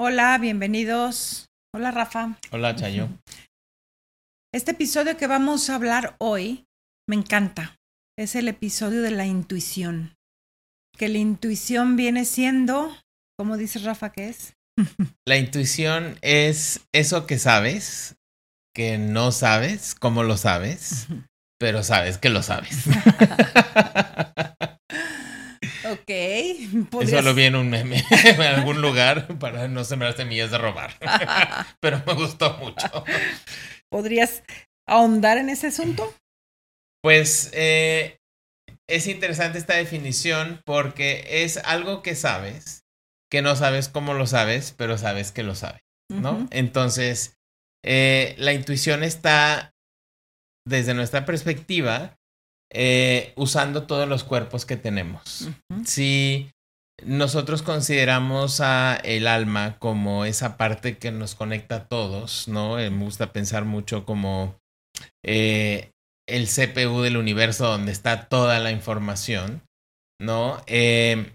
Hola, bienvenidos. Hola, Rafa. Hola, Chayo. Este episodio que vamos a hablar hoy me encanta. Es el episodio de la intuición. Que la intuición viene siendo, ¿cómo dice Rafa que es? La intuición es eso que sabes, que no sabes, cómo lo sabes, pero sabes que lo sabes. ok. Eso lo vi en un meme en algún lugar para no sembrar semillas de robar. pero me gustó mucho. ¿Podrías ahondar en ese asunto? Pues eh, es interesante esta definición porque es algo que sabes, que no sabes cómo lo sabes, pero sabes que lo sabes, ¿no? Entonces, eh, la intuición está, desde nuestra perspectiva, eh, usando todos los cuerpos que tenemos. Si nosotros consideramos a el alma como esa parte que nos conecta a todos, ¿no? Me gusta pensar mucho como el CPU del universo donde está toda la información, ¿no? Eh,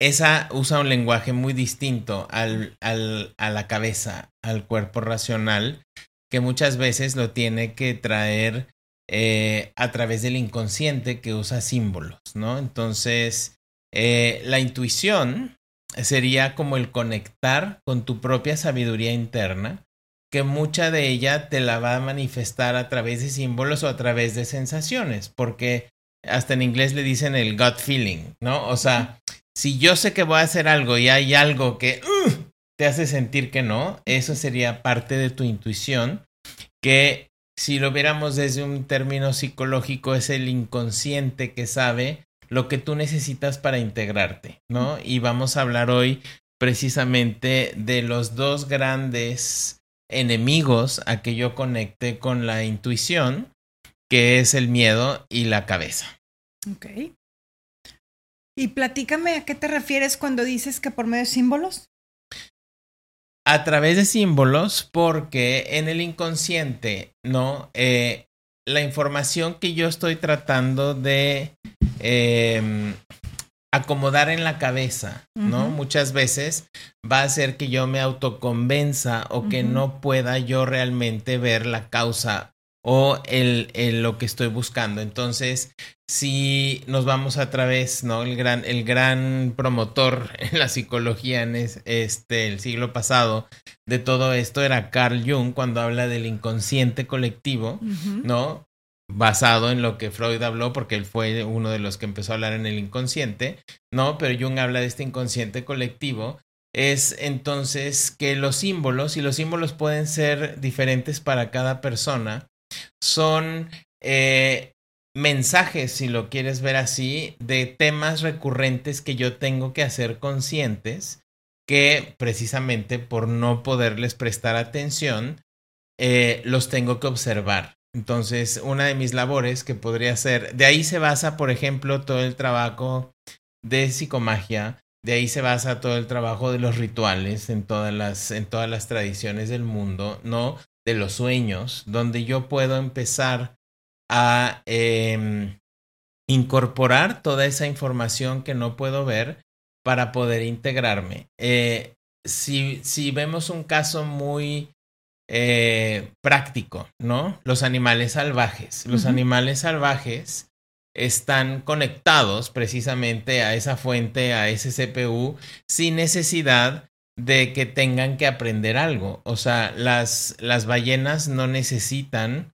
esa usa un lenguaje muy distinto al, al, a la cabeza, al cuerpo racional, que muchas veces lo tiene que traer eh, a través del inconsciente que usa símbolos, ¿no? Entonces, eh, la intuición sería como el conectar con tu propia sabiduría interna que mucha de ella te la va a manifestar a través de símbolos o a través de sensaciones, porque hasta en inglés le dicen el gut feeling, ¿no? O sea, si yo sé que voy a hacer algo y hay algo que uh, te hace sentir que no, eso sería parte de tu intuición, que si lo viéramos desde un término psicológico es el inconsciente que sabe lo que tú necesitas para integrarte, ¿no? Y vamos a hablar hoy precisamente de los dos grandes enemigos a que yo conecte con la intuición, que es el miedo y la cabeza. Ok. Y platícame a qué te refieres cuando dices que por medio de símbolos. A través de símbolos, porque en el inconsciente, ¿no? Eh, la información que yo estoy tratando de eh, acomodar en la cabeza, ¿no? Muchas veces va a hacer que yo me autoconvenza o que no pueda yo realmente ver la causa o el, lo que estoy buscando. Entonces, si nos vamos a través, ¿no? El gran, el gran promotor en la psicología en este, el siglo pasado de todo esto era Carl Jung cuando habla del inconsciente colectivo, ¿no? basado en lo que Freud habló, porque él fue uno de los que empezó a hablar en el inconsciente, ¿no? Pero Jung habla de este inconsciente colectivo, es entonces que los símbolos, y los símbolos pueden ser diferentes para cada persona, son eh, mensajes, si lo quieres ver así, de temas recurrentes que yo tengo que hacer conscientes, que precisamente por no poderles prestar atención, eh, los tengo que observar. Entonces, una de mis labores que podría ser, de ahí se basa, por ejemplo, todo el trabajo de psicomagia, de ahí se basa todo el trabajo de los rituales en todas las, en todas las tradiciones del mundo, ¿no? De los sueños, donde yo puedo empezar a em, incorporar toda esa información que no puedo ver para poder integrarme. Eh, si, si vemos un caso muy eh, práctico, ¿no? Los animales salvajes. Los animales salvajes están conectados precisamente a esa fuente, a ese CPU, sin necesidad de que tengan que aprender algo. O sea, las, las ballenas no necesitan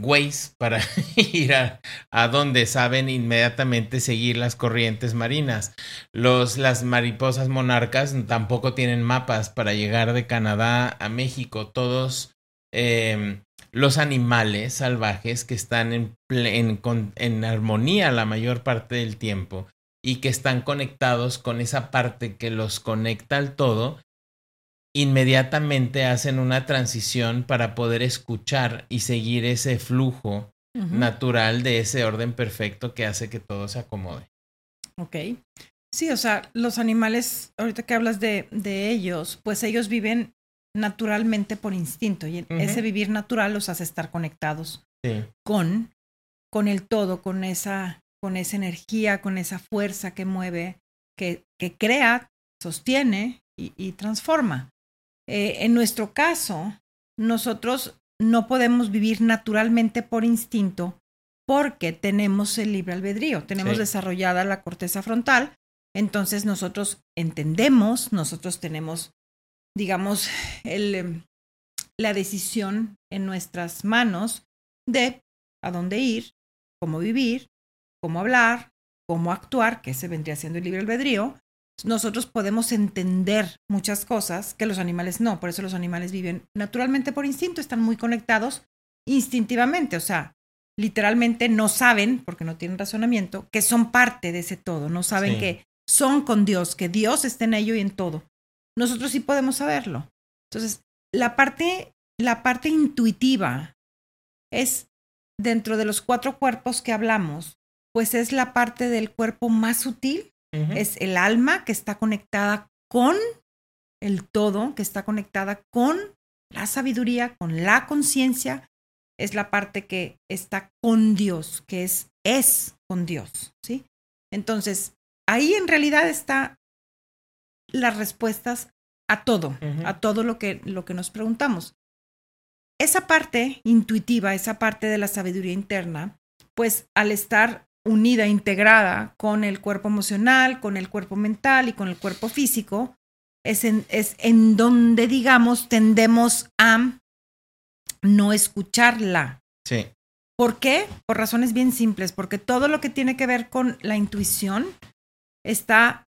Waze para ir a, donde saben inmediatamente seguir las corrientes marinas. Los, las mariposas monarcas tampoco tienen mapas para llegar de Canadá a México. Todos eh, los animales salvajes que están en, en, en armonía la mayor parte del tiempo y que están conectados con esa parte que los conecta al todo inmediatamente hacen una transición para poder escuchar y seguir ese flujo natural de ese orden perfecto que hace que todo se acomode. Ok. Sí, o sea, los animales, ahorita que hablas de, de ellos, pues ellos viven naturalmente por instinto y ese vivir natural los hace estar conectados con, con el todo, con esa, con esa energía, con esa fuerza que mueve, que, que crea, sostiene y, transforma. Eh, en nuestro caso, nosotros no podemos vivir naturalmente por instinto porque tenemos el libre albedrío, tenemos desarrollada la corteza frontal, entonces nosotros entendemos, nosotros tenemos, digamos, el, em, la decisión en nuestras manos de a dónde ir, cómo vivir, cómo hablar, cómo actuar, que se vendría siendo el libre albedrío, nosotros podemos entender muchas cosas que los animales no. Por eso los animales viven naturalmente por instinto, están muy conectados instintivamente, o sea, literalmente no saben, porque no tienen razonamiento, que son parte de ese todo, no saben que son con Dios, que Dios está en ello y en todo. Nosotros sí podemos saberlo. Entonces, la parte, la parte intuitiva es dentro de los cuatro cuerpos que hablamos, pues es la parte del cuerpo más sutil, es el alma que está conectada con el todo, que está conectada con la sabiduría, con la conciencia, es la parte que está con Dios, que es, es con Dios, ¿sí? Entonces, ahí en realidad está las respuestas a todo, a todo lo que, lo que nos preguntamos. Esa parte intuitiva, esa parte de la sabiduría interna, pues al estar unida, integrada con el cuerpo emocional, con el cuerpo mental y con el cuerpo físico, es en, es en donde, digamos, tendemos a no escucharla. Sí. ¿Por qué? Por razones bien simples, porque todo lo que tiene que ver con la intuición está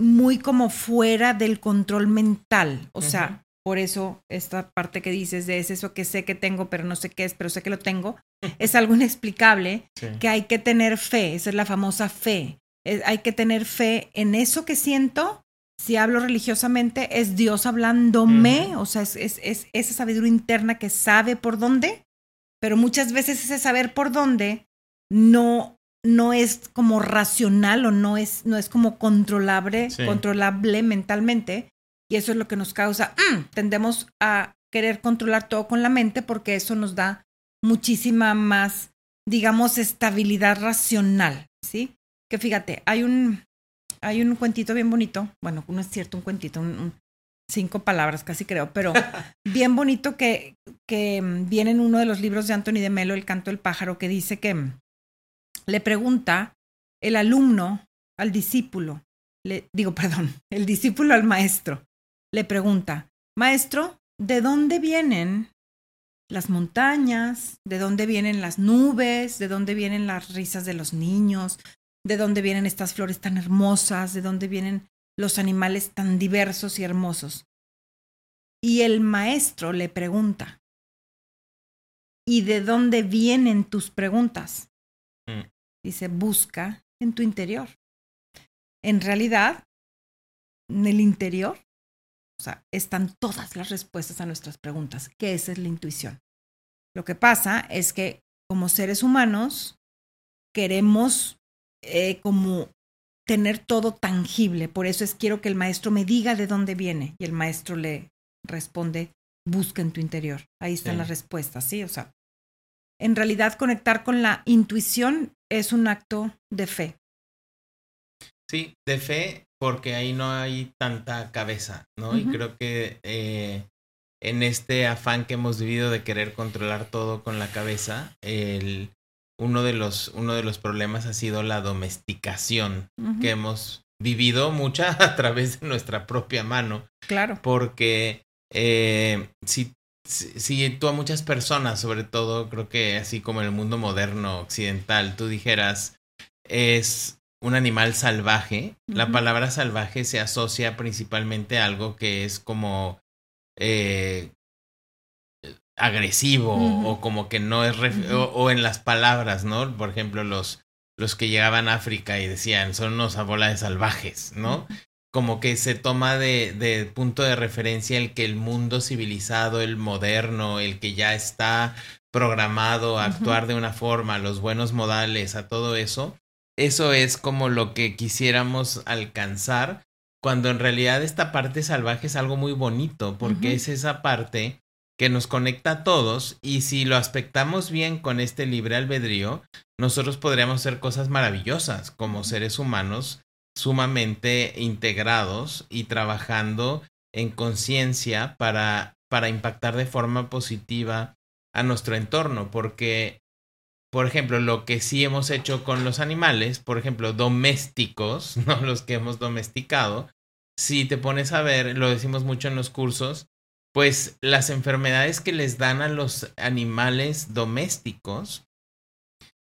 muy como fuera del control mental. O sea, por eso esta parte que dices de es eso que sé que tengo, pero no sé qué es, pero sé que lo tengo, es algo inexplicable que hay que tener fe, esa es la famosa fe. hay que tener fe en eso que siento. Si hablo religiosamente, es Dios hablándome, o sea, es, es, es, esa sabiduría interna que sabe por dónde, pero muchas veces ese saber por dónde no, no es como racional o no es, no es como controlable, controlable mentalmente. Y eso es lo que nos causa, mm, tendemos a querer controlar todo con la mente porque eso nos da muchísima más, digamos, estabilidad racional, ¿sí? Que fíjate, hay un, hay un cuentito bien bonito, bueno, no es cierto un cuentito, cinco palabras casi creo, pero bien bonito que, que viene en uno de los libros de Anthony de Melo, El canto del pájaro, que dice que le pregunta el alumno al discípulo, le digo, perdón, el discípulo al maestro, le pregunta, maestro, ¿de dónde vienen las montañas, de dónde vienen las nubes, de dónde vienen las risas de los niños, de dónde vienen estas flores tan hermosas, de dónde vienen los animales tan diversos y hermosos. Y el maestro le pregunta, ¿y de dónde vienen tus preguntas? Mm. Dice, busca en tu interior. En realidad, en el interior o sea, están todas las respuestas a nuestras preguntas, que esa es la intuición. Lo que pasa es que como seres humanos queremos eh, como tener todo tangible. Por eso es quiero que el maestro me diga de dónde viene y el maestro le responde, busca en tu interior. Ahí están las respuestas, ¿sí? O sea, en realidad conectar con la intuición es un acto de fe. Sí, de fe porque ahí no hay tanta cabeza, ¿no? Y creo que eh, en este afán que hemos vivido de querer controlar todo con la cabeza, el, uno, de los, uno de los problemas ha sido la domesticación que hemos vivido mucha a través de nuestra propia mano. Claro. Porque eh, si, si, tú a muchas personas, sobre todo creo que así como en el mundo moderno occidental, tú dijeras, es un animal salvaje, la palabra salvaje se asocia principalmente a algo que es como eh, agresivo o como que no es o, en las palabras, ¿no? Por ejemplo, los los que llegaban a África y decían son unos bola de salvajes, ¿no? Como que se toma de, de, punto de referencia el que el mundo civilizado, el moderno, el que ya está programado a actuar de una forma, los buenos modales, a todo eso, eso es como lo que quisiéramos alcanzar, cuando en realidad esta parte salvaje es algo muy bonito, porque es esa parte que nos conecta a todos y si lo aspectamos bien con este libre albedrío, nosotros podríamos hacer cosas maravillosas como seres humanos sumamente integrados y trabajando en conciencia para, para impactar de forma positiva a nuestro entorno, porque, por ejemplo, lo que sí hemos hecho con los animales, por ejemplo, domésticos, no los que hemos domesticado, si te pones a ver, lo decimos mucho en los cursos, pues las enfermedades que les dan a los animales domésticos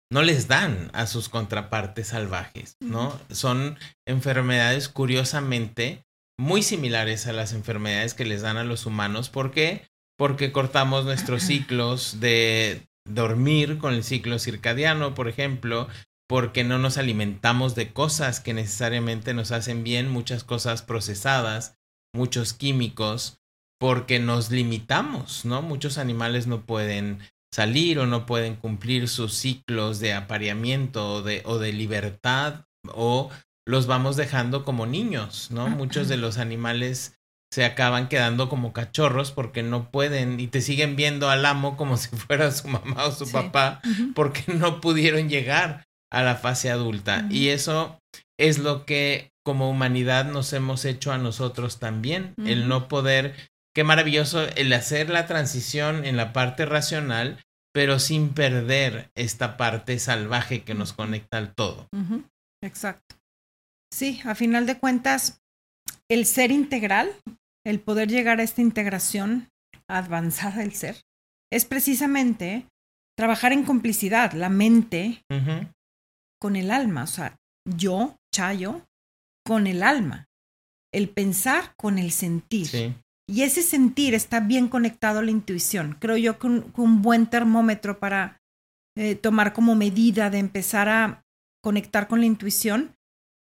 no les dan a sus contrapartes salvajes, ¿no? Son enfermedades curiosamente muy similares a las enfermedades que les dan a los humanos. ¿Por qué? Porque cortamos nuestros ciclos de dormir con el ciclo circadiano, por ejemplo, porque no nos alimentamos de cosas que necesariamente nos hacen bien, muchas cosas procesadas, muchos químicos, porque nos limitamos, ¿no? Muchos animales no pueden salir o no pueden cumplir sus ciclos de apareamiento o de, o de libertad o los vamos dejando como niños, ¿no? Muchos de los animales se acaban quedando como cachorros porque no pueden y te siguen viendo al amo como si fuera su mamá o su papá porque no pudieron llegar a la fase adulta. Y eso es lo que como humanidad nos hemos hecho a nosotros también, el no poder qué maravilloso el hacer la transición en la parte racional, pero sin perder esta parte salvaje que nos conecta al todo. Exacto. Sí, a final de cuentas, el ser integral, el poder llegar a esta integración avanzada del ser, es precisamente trabajar en complicidad, la mente con el alma, o sea, yo, Chayo, con el alma, el pensar con el sentir. Sí. Y ese sentir está bien conectado a la intuición. Creo yo que un, buen termómetro para eh, tomar como medida de empezar a conectar con la intuición.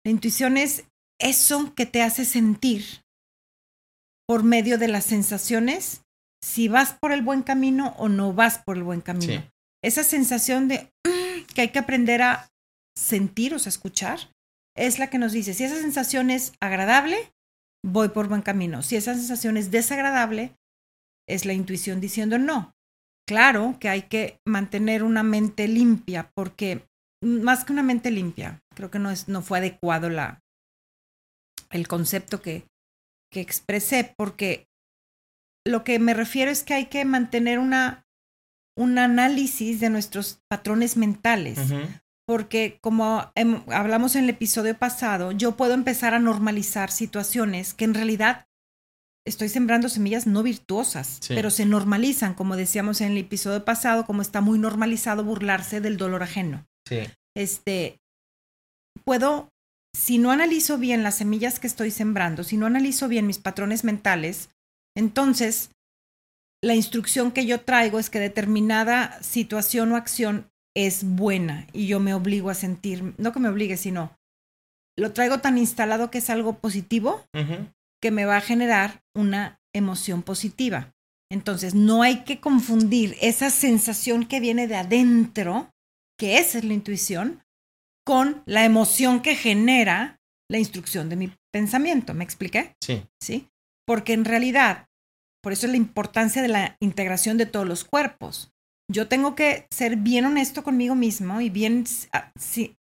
La intuición es eso que te hace sentir por medio de las sensaciones, si vas por el buen camino o no vas por el buen camino. Esa sensación de mm, que hay que aprender a sentir, o sea, escuchar, es la que nos dice si esa sensación es agradable, voy por buen camino. Si esa sensación es desagradable, es la intuición diciendo no. Claro que hay que mantener una mente limpia, porque más que una mente limpia, creo que no, es, no fue adecuado la, el concepto que, que expresé, porque lo que me refiero es que hay que mantener una, un análisis de nuestros patrones mentales porque como hablamos en el episodio pasado, yo puedo empezar a normalizar situaciones que en realidad estoy sembrando semillas no virtuosas, pero se normalizan, como decíamos en el episodio pasado, como está muy normalizado burlarse del dolor ajeno. Sí. Este, puedo, si no analizo bien las semillas que estoy sembrando, si no analizo bien mis patrones mentales, entonces la instrucción que yo traigo es que determinada situación o acción es buena y yo me obligo a sentir, no que me obligue, sino lo traigo tan instalado que es algo positivo que me va a generar una emoción positiva. Entonces, no hay que confundir esa sensación que viene de adentro, que esa es la intuición, con la emoción que genera la instrucción de mi pensamiento. ¿Me expliqué? Sí. Sí. Porque en realidad, por eso es la importancia de la integración de todos los cuerpos yo tengo que ser bien honesto conmigo mismo y bien ah,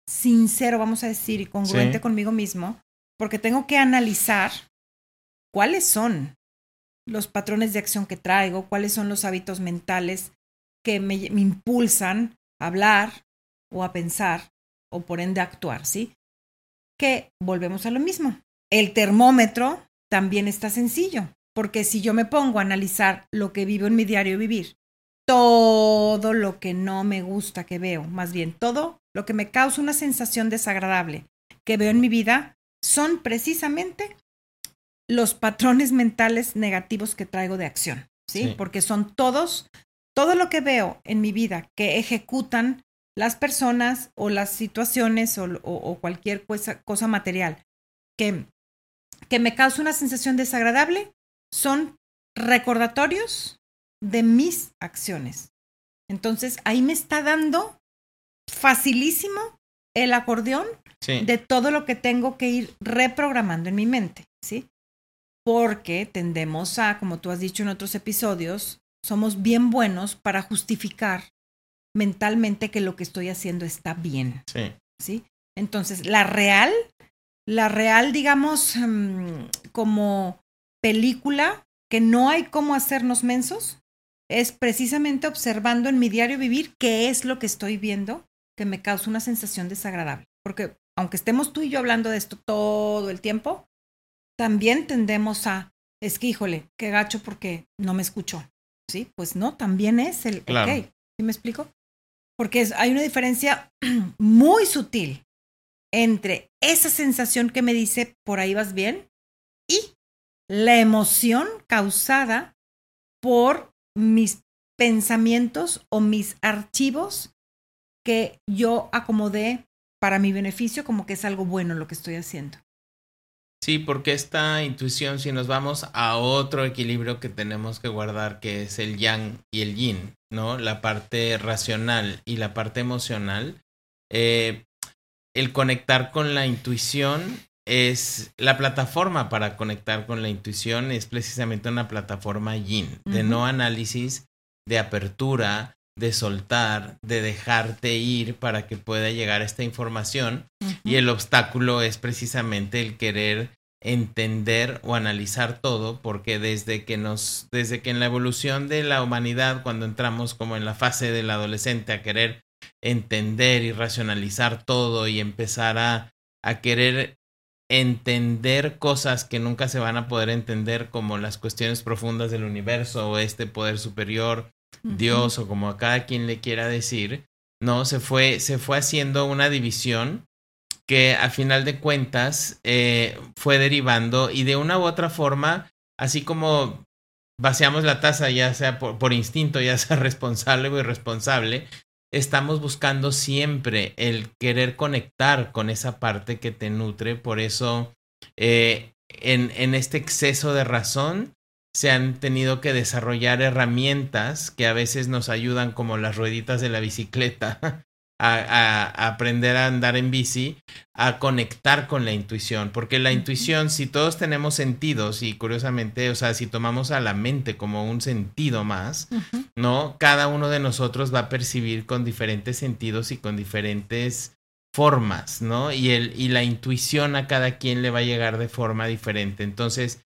sincero, vamos a decir, y congruente conmigo mismo, porque tengo que analizar cuáles son los patrones de acción que traigo, cuáles son los hábitos mentales que me, me impulsan a hablar o a pensar o por ende actuar, ¿sí? Que volvemos a lo mismo. El termómetro también está sencillo, porque si yo me pongo a analizar lo que vivo en mi diario vivir todo lo que no me gusta que veo, más bien todo lo que me causa una sensación desagradable que veo en mi vida, son precisamente los patrones mentales negativos que traigo de acción, ¿sí? Porque son todos, todo lo que veo en mi vida que ejecutan las personas o las situaciones o, cualquier cosa, cosa material que, que me causa una sensación desagradable, son recordatorios de mis acciones. Entonces, ahí me está dando facilísimo el acordeón de todo lo que tengo que ir reprogramando en mi mente, ¿sí? Porque tendemos a, como tú has dicho en otros episodios, somos bien buenos para justificar mentalmente que lo que estoy haciendo está bien. Sí. ¿Sí? Entonces, la real la real, digamos, mm, como película que no hay cómo hacernos mensos, es precisamente observando en mi diario vivir qué es lo que estoy viendo que me causa una sensación desagradable. Porque aunque estemos tú y yo hablando de esto todo el tiempo, también tendemos a, es que híjole, qué gacho porque no me escuchó. Sí, pues no, también es el, Claro. ok, ¿sí me explico? Porque hay una diferencia muy sutil entre esa sensación que me dice por ahí vas bien y la emoción causada por mis pensamientos o mis archivos que yo acomodé para mi beneficio como que es algo bueno lo que estoy haciendo. Sí, porque esta intuición, si nos vamos a otro equilibrio que tenemos que guardar, que es el yang y el yin, ¿no? La parte racional y la parte emocional, eh, el conectar con la intuición es la plataforma para conectar con la intuición es precisamente una plataforma yin, de no análisis, de apertura, de soltar, de dejarte ir para que pueda llegar esta información. Y el obstáculo es precisamente el querer entender o analizar todo, porque desde que nos, desde que en la evolución de la humanidad, cuando entramos como en la fase del adolescente a querer entender y racionalizar todo y empezar a, a querer entender cosas que nunca se van a poder entender, como las cuestiones profundas del universo o este poder superior, Dios o como a cada quien le quiera decir, no, se fue, se fue haciendo una división que a final de cuentas eh, fue derivando y de una u otra forma, así como vaciamos la taza, ya sea por, instinto, ya sea responsable o irresponsable, estamos buscando siempre el querer conectar con esa parte que te nutre, por eso eh, en, en este exceso de razón se han tenido que desarrollar herramientas que a veces nos ayudan como las rueditas de la bicicleta a, a- a aprender a andar en bici, a conectar con la intuición, porque la intuición, si todos tenemos sentidos y curiosamente, o sea, si tomamos a la mente como un sentido más. ¿no? Cada uno de nosotros va a percibir con diferentes sentidos y con diferentes formas, ¿no? Y, el, y la intuición a cada quien le va a llegar de forma diferente. Entonces,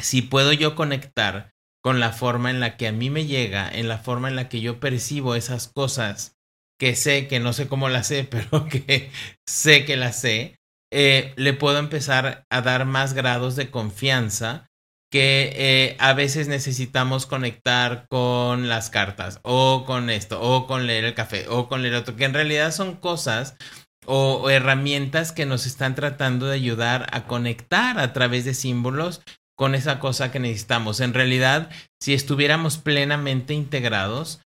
si puedo yo conectar con la forma en la que a mí me llega, en la forma en la que yo percibo esas cosas que sé, que no sé cómo las sé, pero que sé que las sé, eh, le puedo empezar a dar más grados de confianza que eh, a veces necesitamos conectar con las cartas o con esto o con leer el café o con leer otro, que en realidad son cosas o, o herramientas que nos están tratando de ayudar a conectar a través de símbolos con esa cosa que necesitamos. En realidad, si estuviéramos plenamente integrados,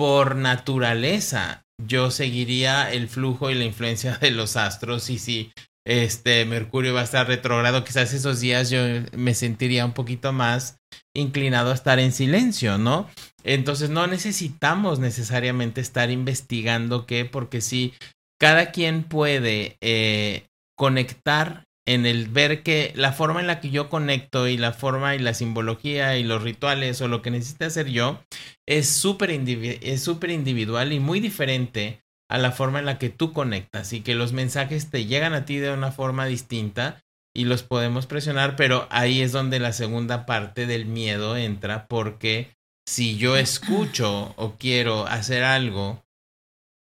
por naturaleza, yo seguiría el flujo y la influencia de los astros y si este Mercurio va a estar retrogrado, quizás esos días yo me sentiría un poquito más inclinado a estar en silencio, ¿no? Entonces no necesitamos necesariamente estar investigando qué, porque si cada quien puede eh, conectar en el ver que la forma en la que yo conecto y la forma y la simbología y los rituales o lo que necesite hacer yo es súper individual y muy diferente a la forma en la que tú conectas y que los mensajes te llegan a ti de una forma distinta y los podemos presionar, pero ahí es donde la segunda parte del miedo entra porque si yo escucho o quiero hacer algo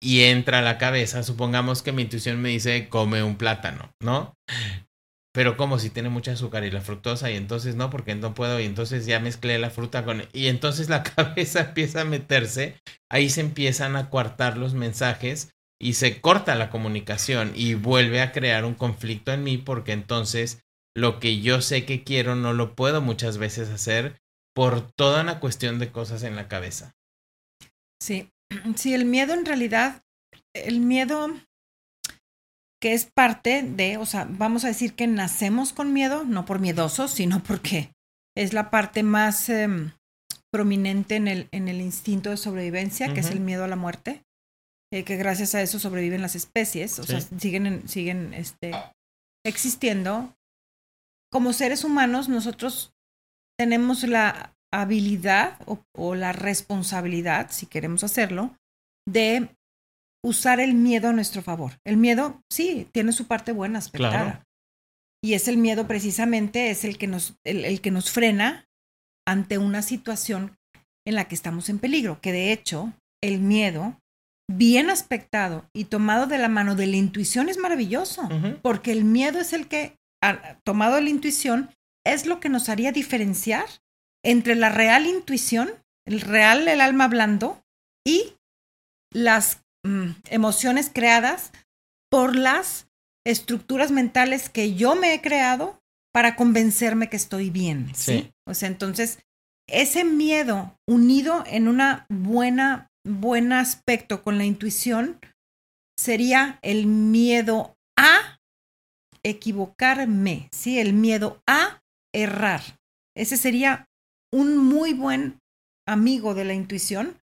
y entra a la cabeza, supongamos que mi intuición me dice come un plátano, ¿no? Pero como si tiene mucha azúcar y la fructosa y entonces no, porque no puedo y entonces ya mezclé la fruta con... Y entonces la cabeza empieza a meterse, ahí se empiezan a coartar los mensajes y se corta la comunicación y vuelve a crear un conflicto en mí porque entonces lo que yo sé que quiero no lo puedo muchas veces hacer por toda una cuestión de cosas en la cabeza. Sí, sí, el miedo en realidad, el miedo que es parte de, o sea, vamos a decir que nacemos con miedo, no por miedosos, sino porque es la parte más eh, prominente en el, en el instinto de sobrevivencia, uh -huh. que es el miedo a la muerte, eh, que gracias a eso sobreviven las especies, o sí. sea, siguen, siguen este, existiendo. Como seres humanos, nosotros tenemos la habilidad o, o la responsabilidad, si queremos hacerlo, de usar el miedo a nuestro favor. El miedo, sí, tiene su parte buena aspectada. Y es el miedo precisamente, es el que nos, el, que nos frena ante una situación en la que estamos en peligro, que de hecho el miedo, bien aspectado y tomado de la mano de la intuición es maravilloso, porque el miedo es el que, tomado de la intuición, es lo que nos haría diferenciar entre la real intuición, el real, el alma blando, y las mm, emociones creadas por las estructuras mentales que yo me he creado para convencerme que estoy bien. ¿sí? O sea, entonces, ese miedo unido en una buena, buen aspecto con la intuición sería el miedo a equivocarme, ¿sí? El miedo a errar. Ese sería un muy buen amigo de la intuición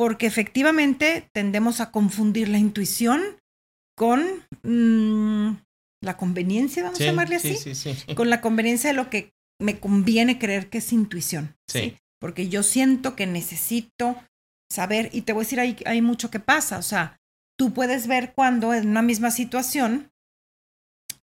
porque efectivamente tendemos a confundir la intuición con mm, la conveniencia, vamos a llamarle así, con la conveniencia de lo que me conviene creer que es intuición. Sí. Porque yo siento que necesito saber, y te voy a decir, hay, hay mucho que pasa, o sea, tú puedes ver cuando en una misma situación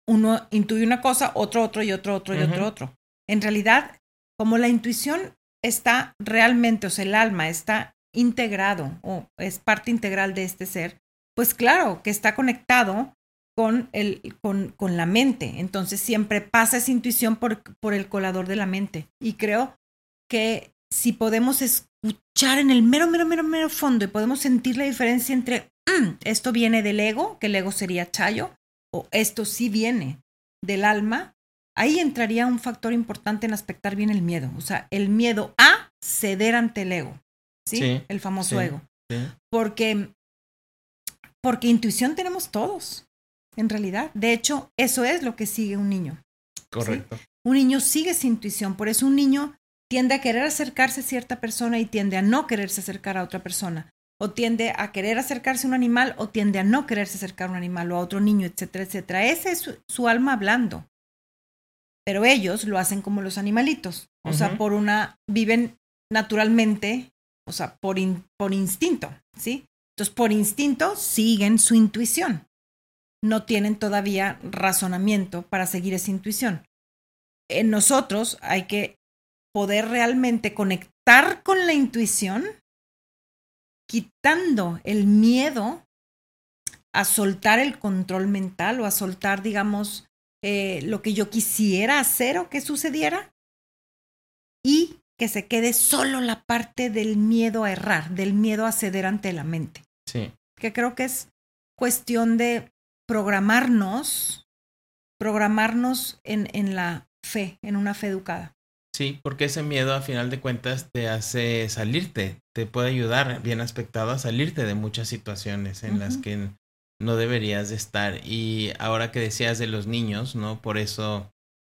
uno intuye una cosa, otro, otro y otro, otro y otro, otro. En realidad, como la intuición está realmente, o sea, el alma está integrado o es parte integral de este ser, pues claro que está conectado con, el, con, con la mente. Entonces siempre pasa esa intuición por, por el colador de la mente. Y creo que si podemos escuchar en el mero, mero, mero, mero fondo y podemos sentir la diferencia entre mm, esto viene del ego, que el ego sería Chayo, o esto sí viene del alma, ahí entraría un factor importante en aspectar bien el miedo. O sea, el miedo a ceder ante el ego. ¿Sí? el famoso ego. Porque porque intuición tenemos todos, en realidad. De hecho, eso es lo que sigue un niño. Correcto. Un niño sigue su intuición, por eso un niño tiende a querer acercarse a cierta persona y tiende a no quererse acercar a otra persona. O tiende a querer acercarse a un animal o tiende a no quererse acercar a un animal o a otro niño, etcétera, etcétera. Ese es su, alma hablando. Pero ellos lo hacen como los animalitos. O sea, por una, viven naturalmente, o sea, por, por instinto, ¿sí? Entonces, por instinto, siguen su intuición. No tienen todavía razonamiento para seguir esa intuición. En nosotros hay que poder realmente conectar con la intuición, quitando el miedo a soltar el control mental o a soltar, digamos, eh, lo que yo quisiera hacer o que sucediera y que se quede solo la parte del miedo a errar, del miedo a ceder ante la mente. Sí. Que creo que es cuestión de programarnos, programarnos en, en la fe, en una fe educada. Sí, porque ese miedo a final de cuentas te hace salirte, te puede ayudar bien aspectado a salirte de muchas situaciones en las que no deberías de estar. Y ahora que decías de los niños, ¿no? Por eso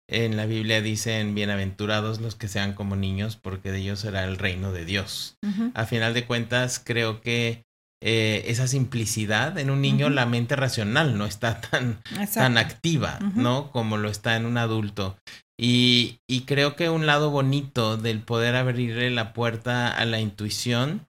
en la Biblia dicen bienaventurados los que sean como niños, porque de ellos será el reino de Dios. A final de cuentas, creo que eh, esa simplicidad en un niño, la mente racional no está tan, tan activa, ¿no? Como lo está en un adulto. Y, y, creo que un lado bonito del poder abrirle la puerta a la intuición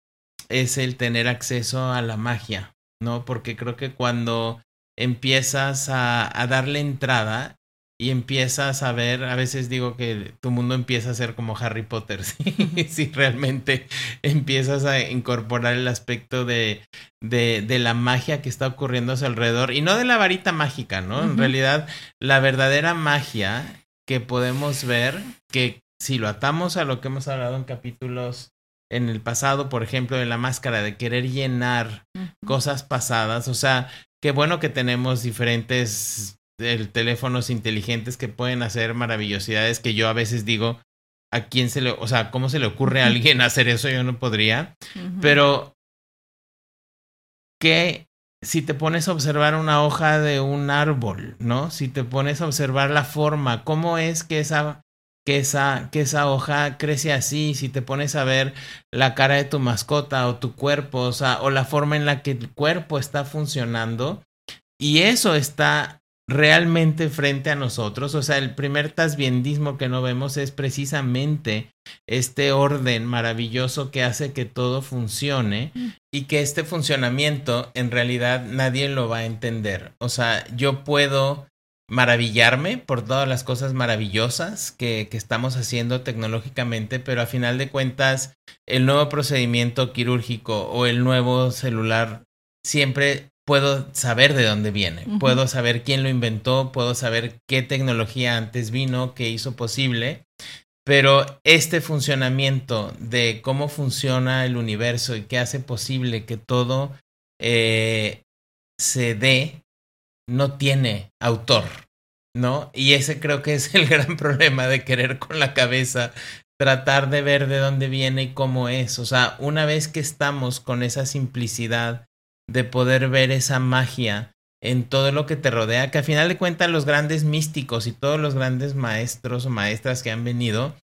es el tener acceso a la magia, ¿no? Porque creo que cuando empiezas a, a darle entrada y empiezas a ver, a veces digo que tu mundo empieza a ser como Harry Potter, si ¿sí? realmente empiezas a incorporar el aspecto de, de, de, la magia que está ocurriendo a su alrededor y no de la varita mágica, ¿no? En realidad, la verdadera magia que podemos ver, que si lo atamos a lo que hemos hablado en capítulos en el pasado, por ejemplo, de la máscara, de querer llenar cosas pasadas, o sea, qué bueno que tenemos diferentes el teléfonos inteligentes que pueden hacer maravillosidades que yo a veces digo, ¿a quién se le, o sea, cómo se le ocurre a alguien hacer eso? Yo no podría. Pero que si te pones a observar una hoja de un árbol, ¿no? Si te pones a observar la forma, cómo es que esa que esa, que esa hoja crece así, si te pones a ver la cara de tu mascota o tu cuerpo, o sea, o la forma en la que el cuerpo está funcionando, y eso está realmente frente a nosotros. O sea, el primer tasbiendismo que no vemos es precisamente este orden maravilloso que hace que todo funcione y que este funcionamiento en realidad nadie lo va a entender. O sea, yo puedo maravillarme por todas las cosas maravillosas que, que, estamos haciendo tecnológicamente, pero a final de cuentas el nuevo procedimiento quirúrgico o el nuevo celular siempre puedo saber de dónde viene, puedo saber quién lo inventó, puedo saber qué tecnología antes vino, qué hizo posible, pero este funcionamiento de cómo funciona el universo y qué hace posible que todo eh, se dé, no tiene autor, ¿no? Y ese creo que es el gran problema de querer con la cabeza tratar de ver de dónde viene y cómo es. O sea, una vez que estamos con esa simplicidad de poder ver esa magia en todo lo que te rodea, que al final de cuentas los grandes místicos y todos los grandes maestros o maestras que han venido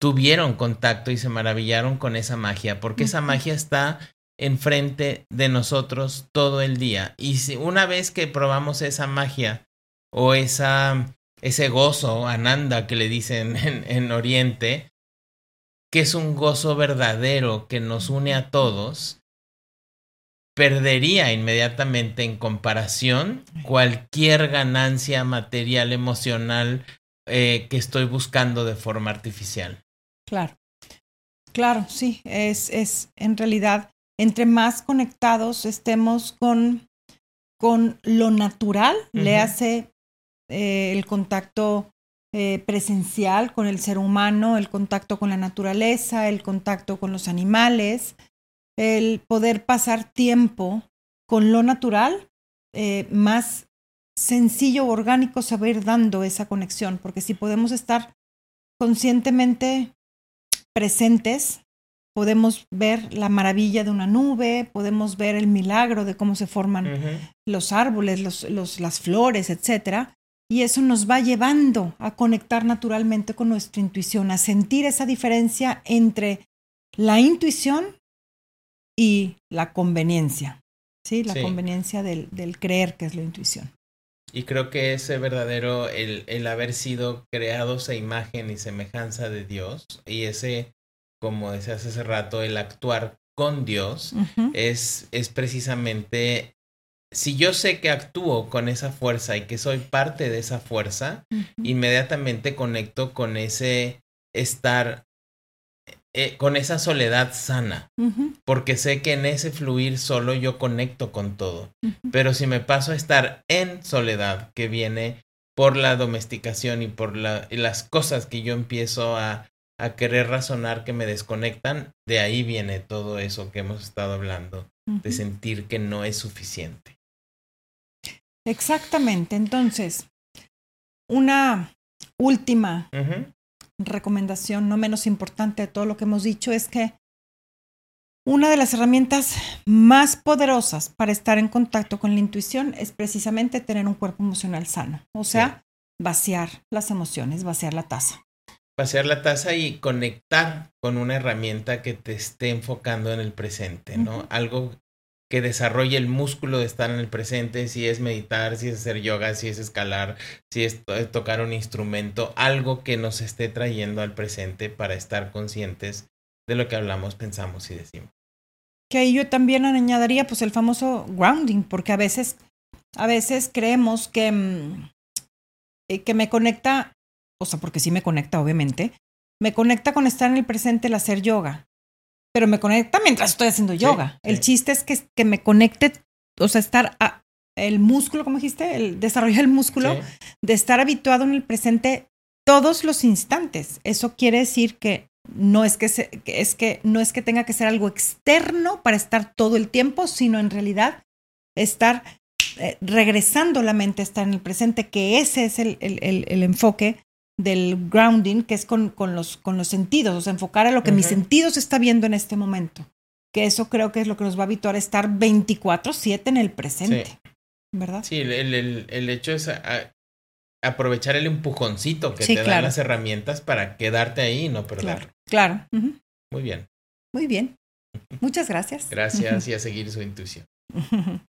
tuvieron contacto y se maravillaron con esa magia, porque esa magia está enfrente de nosotros todo el día. Y si una vez que probamos esa magia o esa, ese gozo, ananda que le dicen en, en Oriente, que es un gozo verdadero que nos une a todos, perdería inmediatamente en comparación cualquier ganancia material, emocional eh, que estoy buscando de forma artificial. Claro, claro, sí, es, es en realidad, entre más conectados estemos con, con lo natural, le hace eh, el contacto eh, presencial con el ser humano, el contacto con la naturaleza, el contacto con los animales, el poder pasar tiempo con lo natural, eh, más sencillo, orgánico, saber dando esa conexión, porque si podemos estar conscientemente presentes, podemos ver la maravilla de una nube, podemos ver el milagro de cómo se forman los árboles, los, las flores, etc. Y eso nos va llevando a conectar naturalmente con nuestra intuición, a sentir esa diferencia entre la intuición y la conveniencia, ¿sí? La conveniencia del, del, creer que es la intuición. Y creo que ese verdadero, el, el haber sido creados a imagen y semejanza de Dios, y ese, como decías hace rato, el actuar con Dios, es, es precisamente si yo sé que actúo con esa fuerza y que soy parte de esa fuerza, inmediatamente conecto con ese estar eh, con esa soledad sana, porque sé que en ese fluir solo yo conecto con todo. Pero si me paso a estar en soledad, que viene por la domesticación y por las cosas que yo empiezo a, a querer razonar que me desconectan, de ahí viene todo eso que hemos estado hablando, de sentir que no es suficiente. Exactamente. Entonces, una última recomendación no menos importante de todo lo que hemos dicho es que una de las herramientas más poderosas para estar en contacto con la intuición es precisamente tener un cuerpo emocional sano, o sea, vaciar las emociones, vaciar la taza. Vaciar la taza y conectar con una herramienta que te esté enfocando en el presente, ¿no? Algo que desarrolle el músculo de estar en el presente, si es meditar, si es hacer yoga, si es escalar, si es tocar un instrumento, algo que nos esté trayendo al presente para estar conscientes de lo que hablamos, pensamos y decimos. Que ahí yo también añadiría pues el famoso grounding, porque a veces, a veces creemos que, mm, eh, que me conecta, o sea, porque sí me conecta, obviamente, me conecta con estar en el presente el hacer yoga pero me conecta mientras estoy haciendo yoga. el chiste es que, que me conecte, o sea, estar a, el músculo, como dijiste, el desarrollo del músculo, de estar habituado en el presente todos los instantes. Eso quiere decir que no es que, es que no es que tenga que ser algo externo para estar todo el tiempo, sino en realidad estar eh, regresando la mente a estar en el presente, que ese es el, el, el enfoque del grounding, que es con, con, los, con los sentidos, o sea, enfocar a lo que mis sentidos está viendo en este momento. Que eso creo que es lo que nos va a habituar a estar 24/7 en el presente. ¿Verdad? Sí, el, el, el hecho es aprovechar el empujoncito que te dan las herramientas para quedarte ahí y no perderlo. Claro. Muy bien. Muy bien. Muchas gracias. Gracias y a seguir su intuición.